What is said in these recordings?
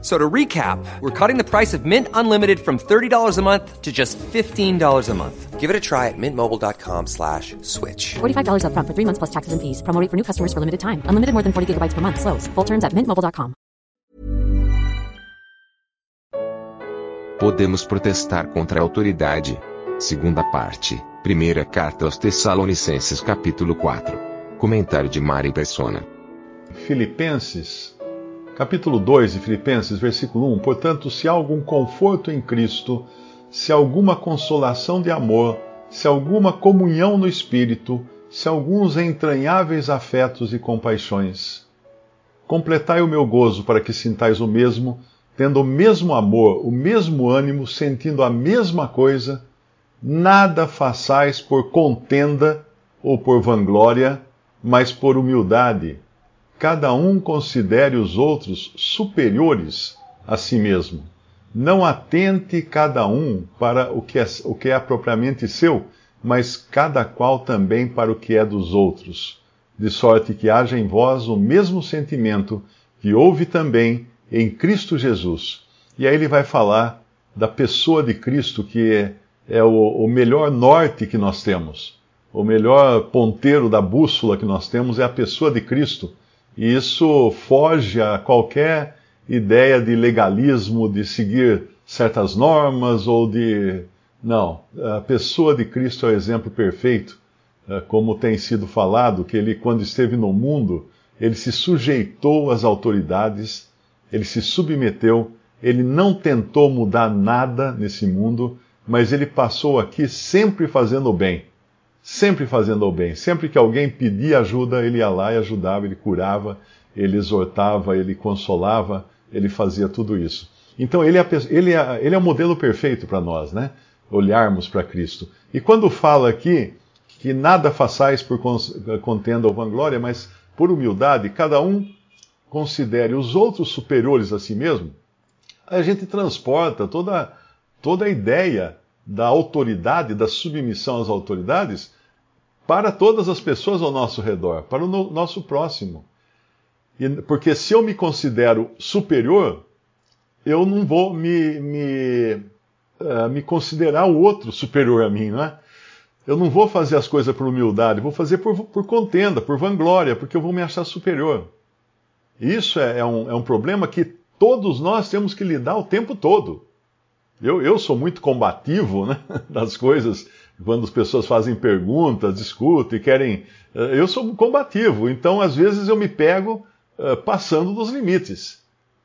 So to recap, we're cutting the price of Mint Unlimited from $30 a month to just $15 a month. Give it a try at mintmobile.com slash switch. $45 upfront for three months plus taxes and fees. Promo rate for new customers for limited time. Unlimited more than 40 gigabytes per month. Slows. Full terms at mintmobile.com. Podemos protestar contra a autoridade. Segunda parte. Primeira carta aos Tessalonicenses, capítulo 4. Comentário de Mari Persona. Filipenses, capítulo 2 de Filipenses, versículo 1. Portanto, se há algum conforto em Cristo, se alguma consolação de amor, se alguma comunhão no Espírito, se alguns entranháveis afetos e compaixões, completai o meu gozo para que sintais o mesmo, tendo o mesmo amor, o mesmo ânimo, sentindo a mesma coisa, nada façais por contenda ou por vanglória, mas por humildade cada um considere os outros superiores a si mesmo. Não atente cada um para o que, é, o que é propriamente seu, mas cada qual também para o que é dos outros, de sorte que haja em vós o mesmo sentimento que houve também em Cristo Jesus. E aí ele vai falar da pessoa de Cristo, que é, é o, o melhor norte que nós temos. O melhor ponteiro da bússola que nós temos é a pessoa de Cristo. E isso foge a qualquer ideia de legalismo, de seguir certas normas ou de. Não. A pessoa de Cristo é o exemplo perfeito, eh, como tem sido falado, que ele, quando esteve no mundo, ele se sujeitou às autoridades, ele se submeteu, ele não tentou mudar nada nesse mundo, mas ele passou aqui sempre fazendo o bem sempre fazendo o bem. Sempre que alguém pedia ajuda, ele ia lá e ajudava, ele curava, ele exortava, ele consolava, ele fazia tudo isso. Então ele é, ele é, ele é o modelo perfeito para nós, né? Olharmos para Cristo. E quando fala aqui que nada façais por contenda ou vanglória, mas por humildade, cada um considere os outros superiores a si mesmo, a gente transporta toda, toda a ideia da autoridade, da submissão às autoridades, para todas as pessoas ao nosso redor, para o no, nosso próximo. E, porque se eu me considero superior, eu não vou me, me, uh, me considerar o outro superior a mim, não é? Eu não vou fazer as coisas por humildade, vou fazer por, por contenda, por vanglória, porque eu vou me achar superior. Isso é, é, um, é um problema que todos nós temos que lidar o tempo todo. Eu, eu sou muito combativo né, das coisas, quando as pessoas fazem perguntas, discutem, querem. Eu sou combativo, então às vezes eu me pego uh, passando dos limites.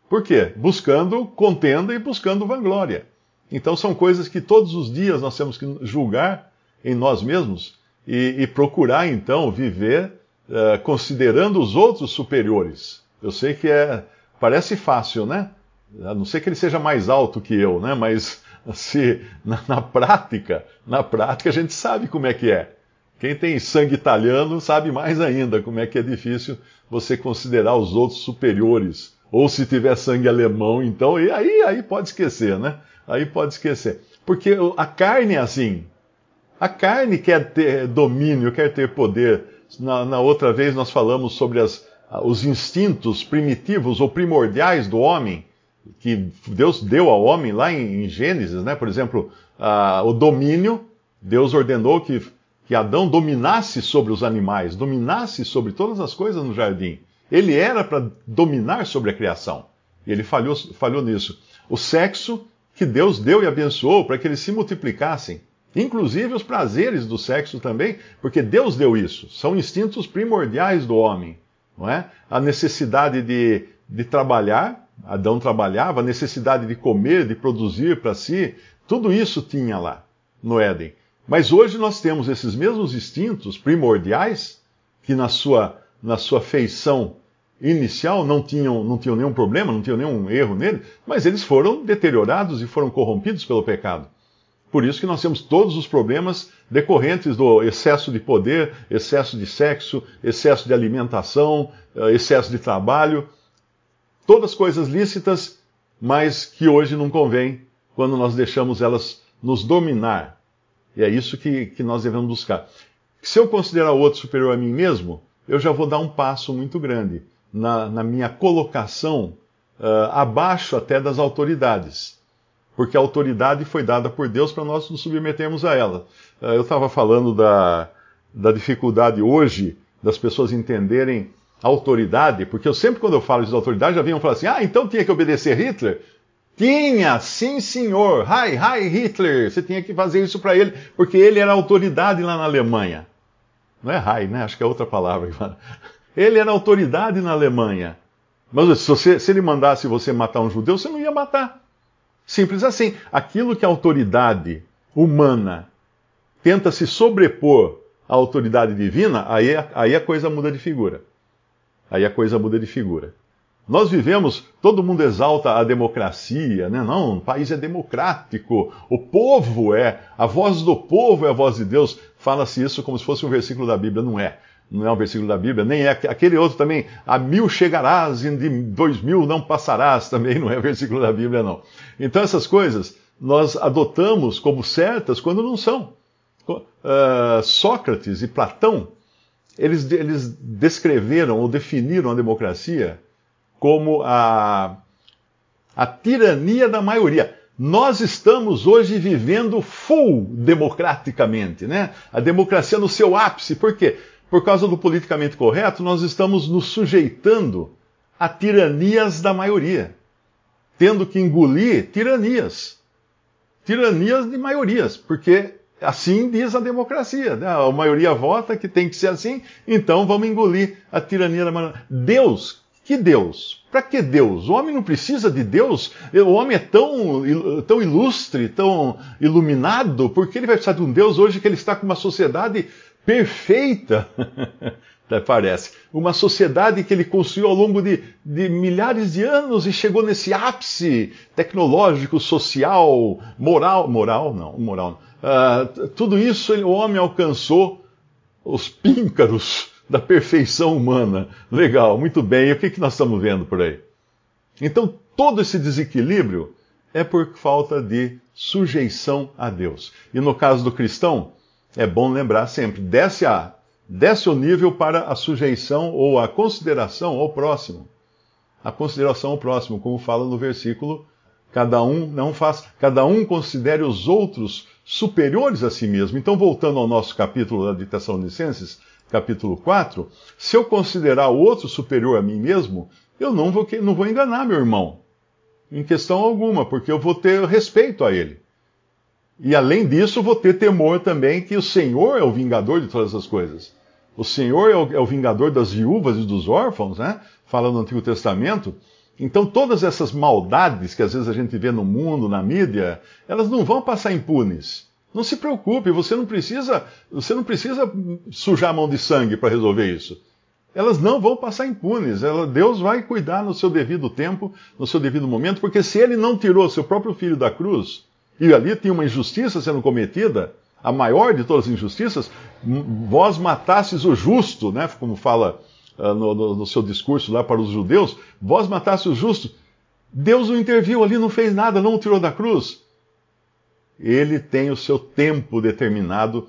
Por quê? Buscando contenda e buscando vanglória. Então são coisas que todos os dias nós temos que julgar em nós mesmos e, e procurar então viver uh, considerando os outros superiores. Eu sei que é parece fácil, né? A não ser que ele seja mais alto que eu, né? Mas se na, na, prática, na prática a gente sabe como é que é. Quem tem sangue italiano sabe mais ainda como é que é difícil você considerar os outros superiores. Ou se tiver sangue alemão, então, e aí, aí pode esquecer, né? Aí pode esquecer. Porque a carne é assim. A carne quer ter domínio, quer ter poder. Na, na outra vez nós falamos sobre as, os instintos primitivos ou primordiais do homem que Deus deu ao homem lá em, Gênesis, né? Por exemplo, uh, o domínio, Deus ordenou que, que Adão dominasse sobre os animais, dominasse sobre todas as coisas no jardim. Ele era para dominar sobre a criação. E ele falhou, falhou nisso. O sexo que Deus deu e abençoou para que eles se multiplicassem. Inclusive os prazeres do sexo também, porque Deus deu isso. São instintos primordiais do homem. Não é? A necessidade de, de trabalhar, Adão trabalhava, a necessidade de comer, de produzir para si, tudo isso tinha lá no Éden. Mas hoje nós temos esses mesmos instintos primordiais, que na sua, na sua feição inicial não tinham, não tinham nenhum problema, não tinham nenhum erro nele, mas eles foram deteriorados e foram corrompidos pelo pecado. Por isso que nós temos todos os problemas decorrentes do excesso de poder, excesso de sexo, excesso de alimentação, eh, excesso de trabalho Todas coisas lícitas, mas que hoje não convém quando nós deixamos elas nos dominar. E é isso que, que nós devemos buscar. Se eu considerar o outro superior a mim mesmo, eu já vou dar um passo muito grande na, na minha colocação uh, abaixo até das autoridades. Porque a autoridade foi dada por Deus para nós nos submetermos a ela. Uh, eu estava falando da, da dificuldade hoje das pessoas entenderem autoridade, porque eu sempre, quando eu falo de autoridade, já vinham falar assim: ah, então tinha que obedecer Hitler? Tinha, sim senhor, hi, hi Hitler, você tinha que fazer isso para ele, porque ele era autoridade lá na Alemanha. Não é hi, né? Acho que é outra palavra. Ele era autoridade na Alemanha. Mas se, você, se ele mandasse você matar um judeu, você não ia matar. Simples assim. Aquilo que a autoridade humana tenta se sobrepor à autoridade divina, aí, aí a coisa muda de figura. Aí a coisa muda de figura. Nós vivemos, todo mundo exalta a democracia, né? Não, o país é democrático, o povo é, a voz do povo é a voz de Deus. Fala-se isso como se fosse um versículo da Bíblia, não é. Não é um versículo da Bíblia, nem é aquele outro também, a mil chegarás e de dois mil não passarás, também não é versículo da Bíblia, não. Então essas coisas nós adotamos como certas quando não são. Uh, Sócrates e Platão, eles, eles descreveram ou definiram a democracia como a, a tirania da maioria. Nós estamos hoje vivendo full democraticamente, né? A democracia no seu ápice. Por quê? Por causa do politicamente correto, nós estamos nos sujeitando a tiranias da maioria, tendo que engolir tiranias. Tiranias de maiorias, porque assim diz a democracia. Né? A maioria vota que tem que ser assim, então vamos engolir a tirania da maioria. Deus que Deus? Para que Deus? O homem não precisa de Deus. O homem é tão, tão ilustre, tão iluminado, porque ele vai precisar de um Deus hoje que ele está com uma sociedade perfeita, parece. Uma sociedade que ele construiu ao longo de, de milhares de anos e chegou nesse ápice tecnológico, social, moral. Moral? Não, moral. Uh, tudo isso o homem alcançou os píncaros da perfeição humana. Legal, muito bem. E o que, que nós estamos vendo por aí? Então, todo esse desequilíbrio é por falta de sujeição a Deus. E no caso do cristão, é bom lembrar sempre: desce, a, desce o nível para a sujeição ou a consideração ao próximo. A consideração ao próximo, como fala no versículo, cada um não faz, cada um considere os outros superiores a si mesmo. Então, voltando ao nosso capítulo de Tessalonicenses, capítulo 4, se eu considerar o outro superior a mim mesmo, eu não vou, não vou enganar meu irmão, em questão alguma, porque eu vou ter respeito a ele. E além disso, vou ter temor também que o Senhor é o vingador de todas as coisas. O Senhor é o, é o vingador das viúvas e dos órfãos, né? Fala no Antigo Testamento. Então, todas essas maldades que às vezes a gente vê no mundo, na mídia, elas não vão passar impunes. Não se preocupe, você não precisa, você não precisa sujar a mão de sangue para resolver isso. Elas não vão passar impunes. Ela, Deus vai cuidar no seu devido tempo, no seu devido momento, porque se ele não tirou seu próprio filho da cruz, e ali tinha uma injustiça sendo cometida, a maior de todas as injustiças, vós matasses o justo, né? Como fala uh, no, no, no, seu discurso lá para os judeus, vós matasses o justo. Deus não interviu ali, não fez nada, não o tirou da cruz ele tem o seu tempo determinado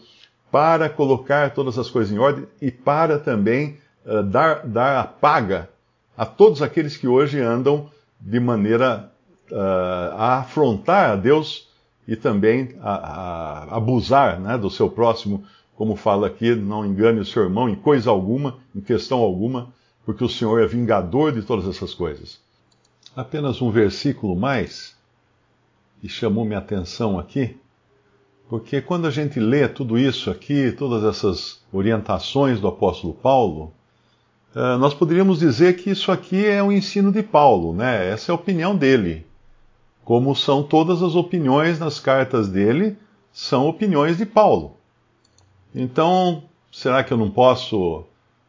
para colocar todas as coisas em ordem e para também uh, dar, dar a paga a todos aqueles que hoje andam de maneira uh, a afrontar a Deus e também a, a abusar né, do seu próximo, como fala aqui, não engane o seu irmão em coisa alguma, em questão alguma, porque o Senhor é vingador de todas essas coisas. Apenas um versículo mais e chamou minha atenção aqui, porque quando a gente lê tudo isso aqui, todas essas orientações do apóstolo Paulo, eh, nós poderíamos dizer que isso aqui é o ensino de Paulo, né? Essa é a opinião dele. Como são todas as opiniões nas cartas dele, são opiniões de Paulo. Então, será que eu não posso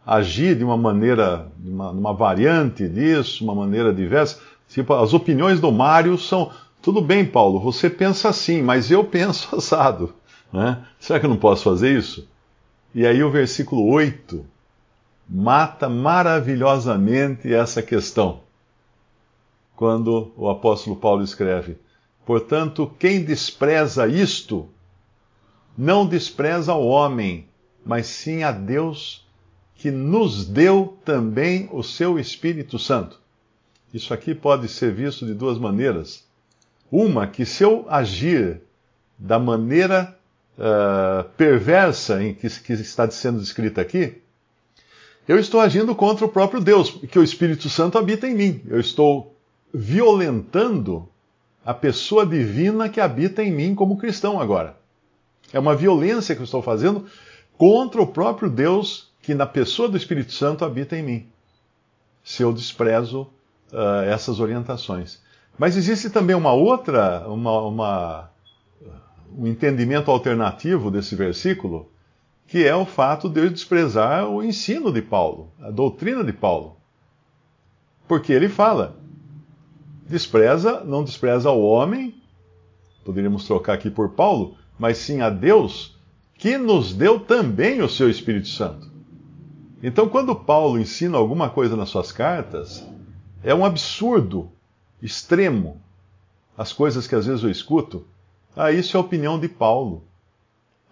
agir de uma maneira, de uma, uma variante disso, uma maneira diversa? Tipo, as opiniões do Mário são, tudo bem, Paulo, você pensa assim, mas eu penso assado. Né? Será que eu não posso fazer isso? E aí o versículo 8 mata maravilhosamente essa questão. Quando o apóstolo Paulo escreve: Portanto, quem despreza isto, não despreza o homem, mas sim a Deus, que nos deu também o seu Espírito Santo. Isso aqui pode ser visto de duas maneiras. Uma, que se eu agir da maneira uh, perversa em que, que está sendo descrita aqui, eu estou agindo contra o próprio Deus, que o Espírito Santo habita em mim. Eu estou violentando a pessoa divina que habita em mim como cristão agora. É uma violência que eu estou fazendo contra o próprio Deus que na pessoa do Espírito Santo habita em mim. Se eu desprezo uh, essas orientações. Mas existe também uma outra, uma, uma, um entendimento alternativo desse versículo, que é o fato de eu desprezar o ensino de Paulo, a doutrina de Paulo. Porque ele fala, despreza, não despreza o homem, poderíamos trocar aqui por Paulo, mas sim a Deus, que nos deu também o seu Espírito Santo. Então, quando Paulo ensina alguma coisa nas suas cartas, é um absurdo extremo as coisas que às vezes eu escuto. Ah, isso é a opinião de Paulo.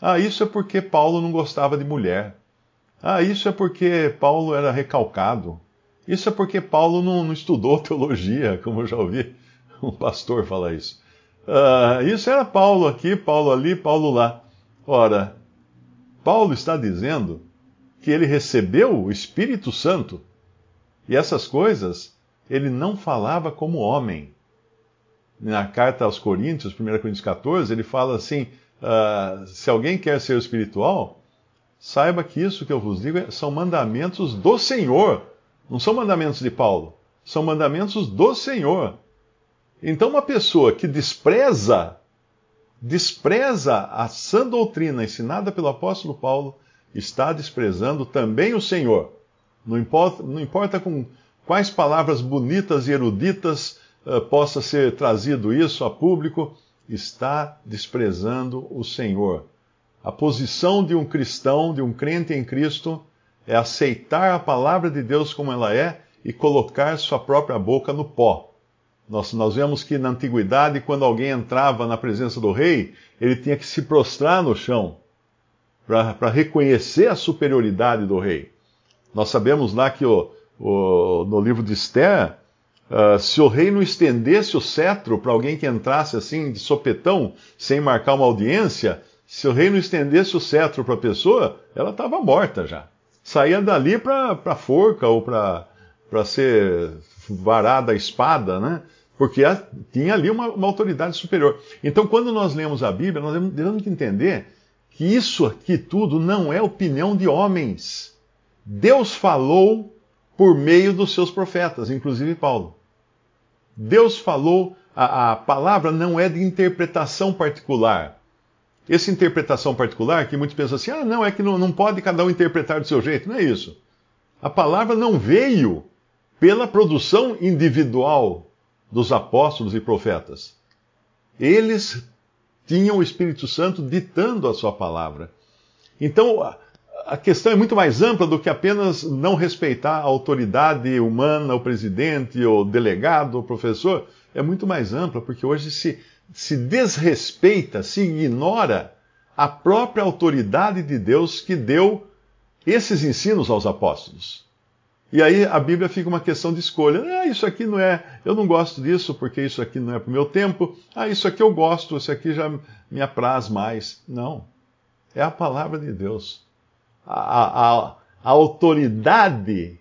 Ah, isso é porque Paulo não gostava de mulher. Ah, isso é porque Paulo era recalcado. Isso é porque Paulo não, não estudou teologia, como eu já ouvi um pastor falar isso. Ah, isso era Paulo aqui, Paulo ali, Paulo lá. Ora, Paulo está dizendo que ele recebeu o Espírito Santo e essas coisas ele não falava como homem. Na carta aos Coríntios, 1 Coríntios 14, ele fala assim: uh, se alguém quer ser espiritual, saiba que isso que eu vos digo são mandamentos do Senhor não são mandamentos de Paulo, são mandamentos do Senhor. Então, uma pessoa que despreza, despreza a sã doutrina ensinada pelo apóstolo Paulo, está desprezando também o Senhor. Não importa, não importa com quais palavras bonitas e eruditas uh, possa ser trazido isso a público, está desprezando o Senhor. A posição de um cristão, de um crente em Cristo, é aceitar a palavra de Deus como ela é e colocar sua própria boca no pó. Nós, nós vemos que na antiguidade, quando alguém entrava na presença do rei, ele tinha que se prostrar no chão para reconhecer a superioridade do rei. Nós sabemos lá que o, o, no livro de Esther, uh, se o rei não estendesse o cetro para alguém que entrasse assim de sopetão, sem marcar uma audiência, se o rei não estendesse o cetro para a pessoa, ela estava morta já saía dali para forca ou para ser varada a espada, né? Porque tinha ali uma, uma, autoridade superior. Então, quando nós lemos a Bíblia, nós devemos entender que isso aqui tudo não é opinião de homens. Deus falou por meio dos seus profetas, inclusive Paulo. Deus falou, a, a palavra não é de interpretação particular. Essa interpretação particular, que muitos pensam assim, ah, não, é que não, não pode cada um interpretar do seu jeito. Não é isso. A palavra não veio pela produção individual dos apóstolos e profetas. Eles tinham o Espírito Santo ditando a sua palavra. Então, a questão é muito mais ampla do que apenas não respeitar a autoridade humana, o presidente, o delegado, o professor. É muito mais ampla, porque hoje se se desrespeita, se ignora a própria autoridade de Deus que deu esses ensinos aos apóstolos. E aí a Bíblia fica uma questão de escolha. Ah, isso aqui não é, eu não gosto disso porque isso aqui não é para o meu tempo. Ah, isso aqui eu gosto, isso aqui já me apraz mais. Não. É a palavra de Deus. A, a, a autoridade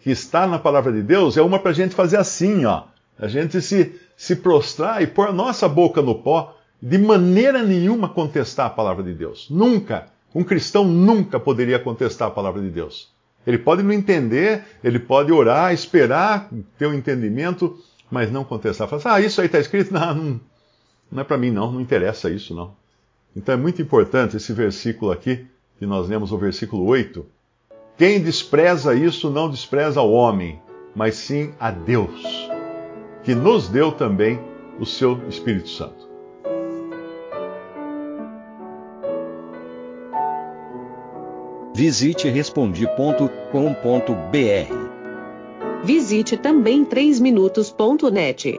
que está na palavra de Deus é uma para a gente fazer assim, ó. A gente se, se prostrar e pôr a nossa boca no pó, de maneira nenhuma contestar a palavra de Deus. Nunca. Um cristão nunca poderia contestar a palavra de Deus. Ele pode não entender, ele pode orar, esperar ter um entendimento, mas não contestar. Falar assim, ah, isso aí está escrito? Não, não, não é para mim não, não interessa isso não. Então é muito importante esse versículo aqui, que nós lemos o versículo 8. Quem despreza isso não despreza o homem, mas sim a Deus que nos deu também o seu Espírito Santo. Visite respondi.com.br. Visite também 3minutos.net.